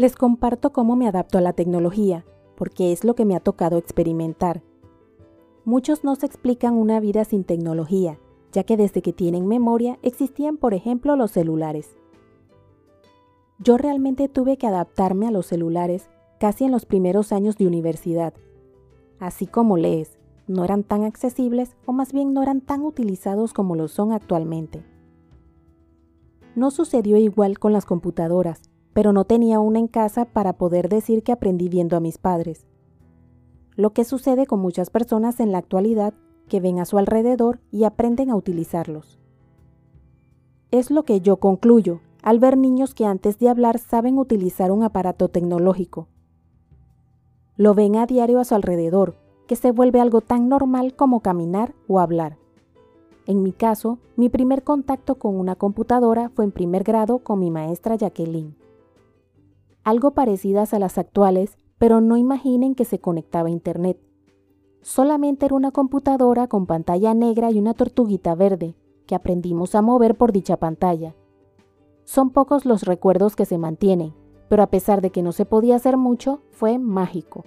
Les comparto cómo me adapto a la tecnología, porque es lo que me ha tocado experimentar. Muchos no se explican una vida sin tecnología, ya que desde que tienen memoria existían, por ejemplo, los celulares. Yo realmente tuve que adaptarme a los celulares casi en los primeros años de universidad. Así como lees, no eran tan accesibles o más bien no eran tan utilizados como lo son actualmente. No sucedió igual con las computadoras, pero no tenía una en casa para poder decir que aprendí viendo a mis padres. Lo que sucede con muchas personas en la actualidad que ven a su alrededor y aprenden a utilizarlos. Es lo que yo concluyo al ver niños que antes de hablar saben utilizar un aparato tecnológico. Lo ven a diario a su alrededor, que se vuelve algo tan normal como caminar o hablar. En mi caso, mi primer contacto con una computadora fue en primer grado con mi maestra Jacqueline. Algo parecidas a las actuales, pero no imaginen que se conectaba a Internet. Solamente era una computadora con pantalla negra y una tortuguita verde, que aprendimos a mover por dicha pantalla. Son pocos los recuerdos que se mantienen, pero a pesar de que no se podía hacer mucho, fue mágico.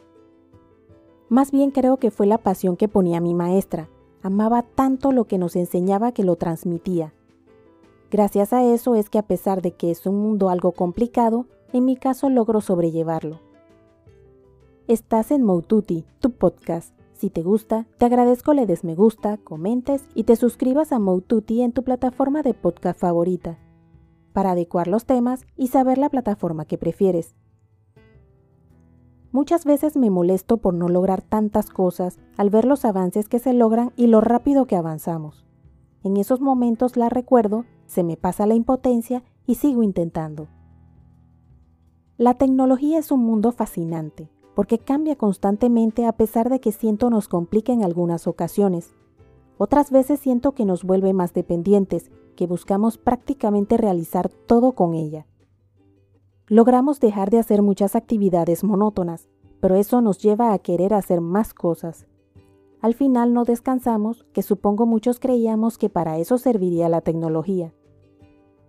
Más bien creo que fue la pasión que ponía mi maestra. Amaba tanto lo que nos enseñaba que lo transmitía. Gracias a eso es que a pesar de que es un mundo algo complicado, en mi caso logro sobrellevarlo. Estás en Moututi, tu podcast. Si te gusta, te agradezco le des me gusta, comentes y te suscribas a Moututi en tu plataforma de podcast favorita para adecuar los temas y saber la plataforma que prefieres. Muchas veces me molesto por no lograr tantas cosas al ver los avances que se logran y lo rápido que avanzamos. En esos momentos la recuerdo, se me pasa la impotencia y sigo intentando. La tecnología es un mundo fascinante, porque cambia constantemente a pesar de que siento nos complica en algunas ocasiones. Otras veces siento que nos vuelve más dependientes que buscamos prácticamente realizar todo con ella. Logramos dejar de hacer muchas actividades monótonas, pero eso nos lleva a querer hacer más cosas. Al final no descansamos, que supongo muchos creíamos que para eso serviría la tecnología.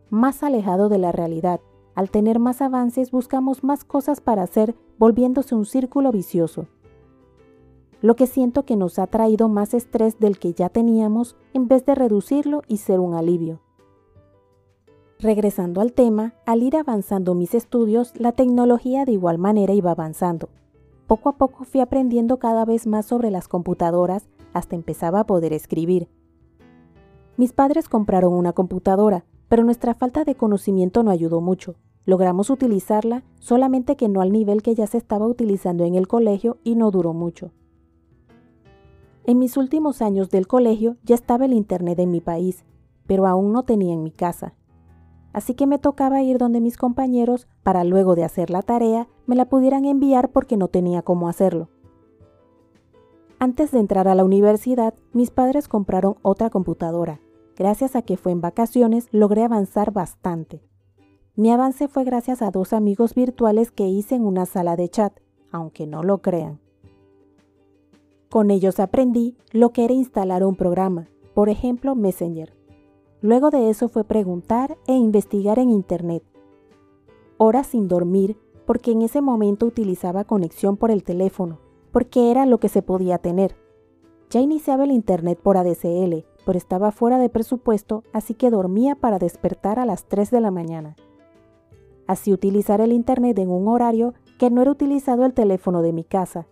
Más alejado de la realidad, al tener más avances buscamos más cosas para hacer, volviéndose un círculo vicioso. Lo que siento que nos ha traído más estrés del que ya teníamos en vez de reducirlo y ser un alivio. Regresando al tema, al ir avanzando mis estudios, la tecnología de igual manera iba avanzando. Poco a poco fui aprendiendo cada vez más sobre las computadoras hasta empezaba a poder escribir. Mis padres compraron una computadora, pero nuestra falta de conocimiento no ayudó mucho. Logramos utilizarla, solamente que no al nivel que ya se estaba utilizando en el colegio y no duró mucho. En mis últimos años del colegio ya estaba el Internet en mi país, pero aún no tenía en mi casa. Así que me tocaba ir donde mis compañeros para luego de hacer la tarea me la pudieran enviar porque no tenía cómo hacerlo. Antes de entrar a la universidad, mis padres compraron otra computadora. Gracias a que fue en vacaciones, logré avanzar bastante. Mi avance fue gracias a dos amigos virtuales que hice en una sala de chat, aunque no lo crean. Con ellos aprendí lo que era instalar un programa, por ejemplo Messenger. Luego de eso fue preguntar e investigar en Internet. Horas sin dormir porque en ese momento utilizaba conexión por el teléfono, porque era lo que se podía tener. Ya iniciaba el Internet por ADSL, pero estaba fuera de presupuesto, así que dormía para despertar a las 3 de la mañana. Así utilizar el Internet en un horario que no era utilizado el teléfono de mi casa,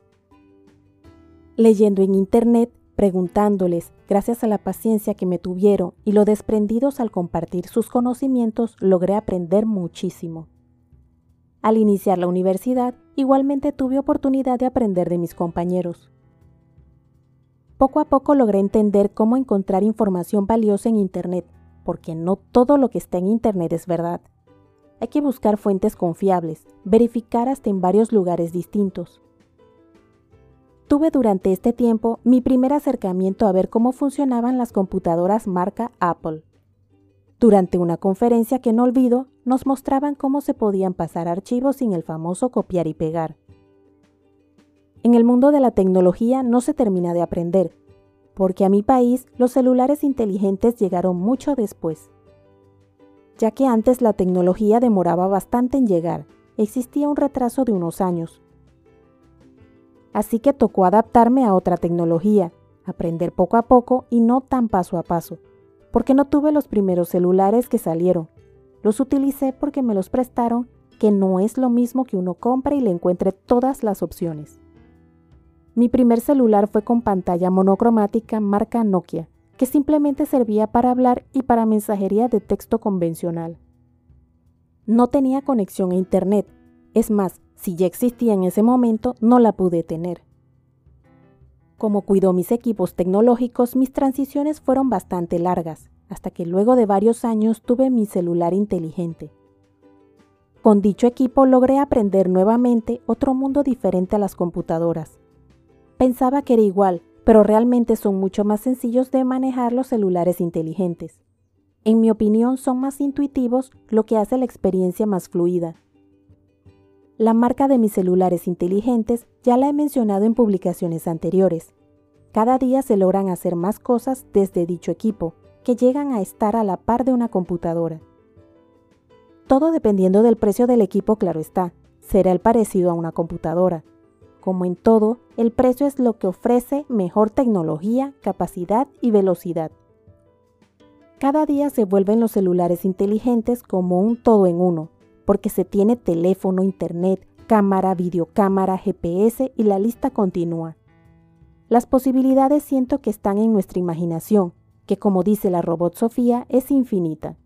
leyendo en Internet, preguntándoles, gracias a la paciencia que me tuvieron y lo desprendidos al compartir sus conocimientos, logré aprender muchísimo. Al iniciar la universidad, igualmente tuve oportunidad de aprender de mis compañeros. Poco a poco logré entender cómo encontrar información valiosa en Internet, porque no todo lo que está en Internet es verdad. Hay que buscar fuentes confiables, verificar hasta en varios lugares distintos. Tuve durante este tiempo mi primer acercamiento a ver cómo funcionaban las computadoras marca Apple. Durante una conferencia que no olvido, nos mostraban cómo se podían pasar archivos sin el famoso copiar y pegar. En el mundo de la tecnología no se termina de aprender, porque a mi país los celulares inteligentes llegaron mucho después, ya que antes la tecnología demoraba bastante en llegar existía un retraso de unos años. Así que tocó adaptarme a otra tecnología, aprender poco a poco y no tan paso a paso, porque no tuve los primeros celulares que salieron. Los utilicé porque me los prestaron, que no es lo mismo que uno compre y le encuentre todas las opciones. Mi primer celular fue con pantalla monocromática marca Nokia, que simplemente servía para hablar y para mensajería de texto convencional. No tenía conexión a Internet, es más, si ya existía en ese momento, no la pude tener. Como cuidó mis equipos tecnológicos, mis transiciones fueron bastante largas, hasta que luego de varios años tuve mi celular inteligente. Con dicho equipo logré aprender nuevamente otro mundo diferente a las computadoras. Pensaba que era igual, pero realmente son mucho más sencillos de manejar los celulares inteligentes. En mi opinión son más intuitivos, lo que hace la experiencia más fluida. La marca de mis celulares inteligentes ya la he mencionado en publicaciones anteriores. Cada día se logran hacer más cosas desde dicho equipo, que llegan a estar a la par de una computadora. Todo dependiendo del precio del equipo, claro está, será el parecido a una computadora, como en todo, el precio es lo que ofrece mejor tecnología, capacidad y velocidad. Cada día se vuelven los celulares inteligentes como un todo en uno, porque se tiene teléfono, internet, cámara, videocámara, GPS y la lista continúa. Las posibilidades siento que están en nuestra imaginación, que como dice la robot Sofía, es infinita.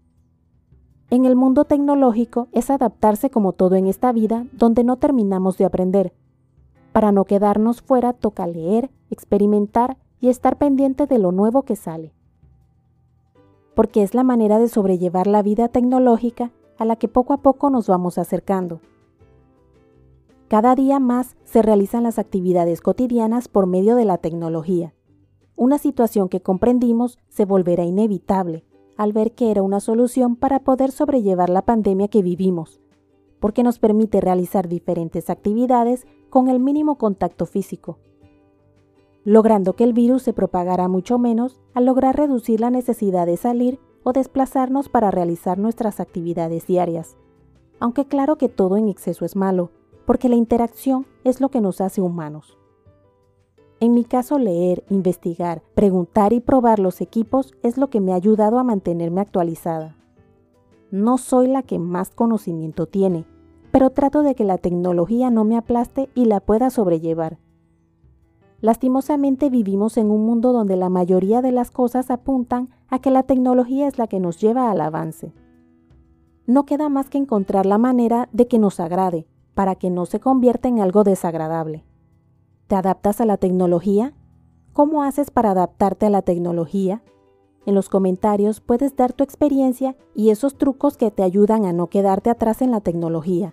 En el mundo tecnológico es adaptarse como todo en esta vida, donde no terminamos de aprender, para no quedarnos fuera toca leer, experimentar y estar pendiente de lo nuevo que sale. Porque es la manera de sobrellevar la vida tecnológica a la que poco a poco nos vamos acercando. Cada día más se realizan las actividades cotidianas por medio de la tecnología, una situación que comprendimos se volverá inevitable al ver que era una solución para poder sobrellevar la pandemia que vivimos, porque nos permite realizar diferentes actividades con el mínimo contacto físico, logrando que el virus se propagara mucho menos al lograr reducir la necesidad de salir o desplazarnos para realizar nuestras actividades diarias. Aunque claro que todo en exceso es malo, porque la interacción es lo que nos hace humanos. En mi caso, leer, investigar, preguntar y probar los equipos es lo que me ha ayudado a mantenerme actualizada. No soy la que más conocimiento tiene, pero trato de que la tecnología no me aplaste y la pueda sobrellevar. Lastimosamente vivimos en un mundo donde la mayoría de las cosas apuntan a que la tecnología es la que nos lleva al avance. No queda más que encontrar la manera de que nos agrade, para que no se convierta en algo desagradable. ¿Te adaptas a la tecnología? ¿Cómo haces para adaptarte a la tecnología? En los comentarios puedes dar tu experiencia y esos trucos que te ayudan a no quedarte atrás en la tecnología.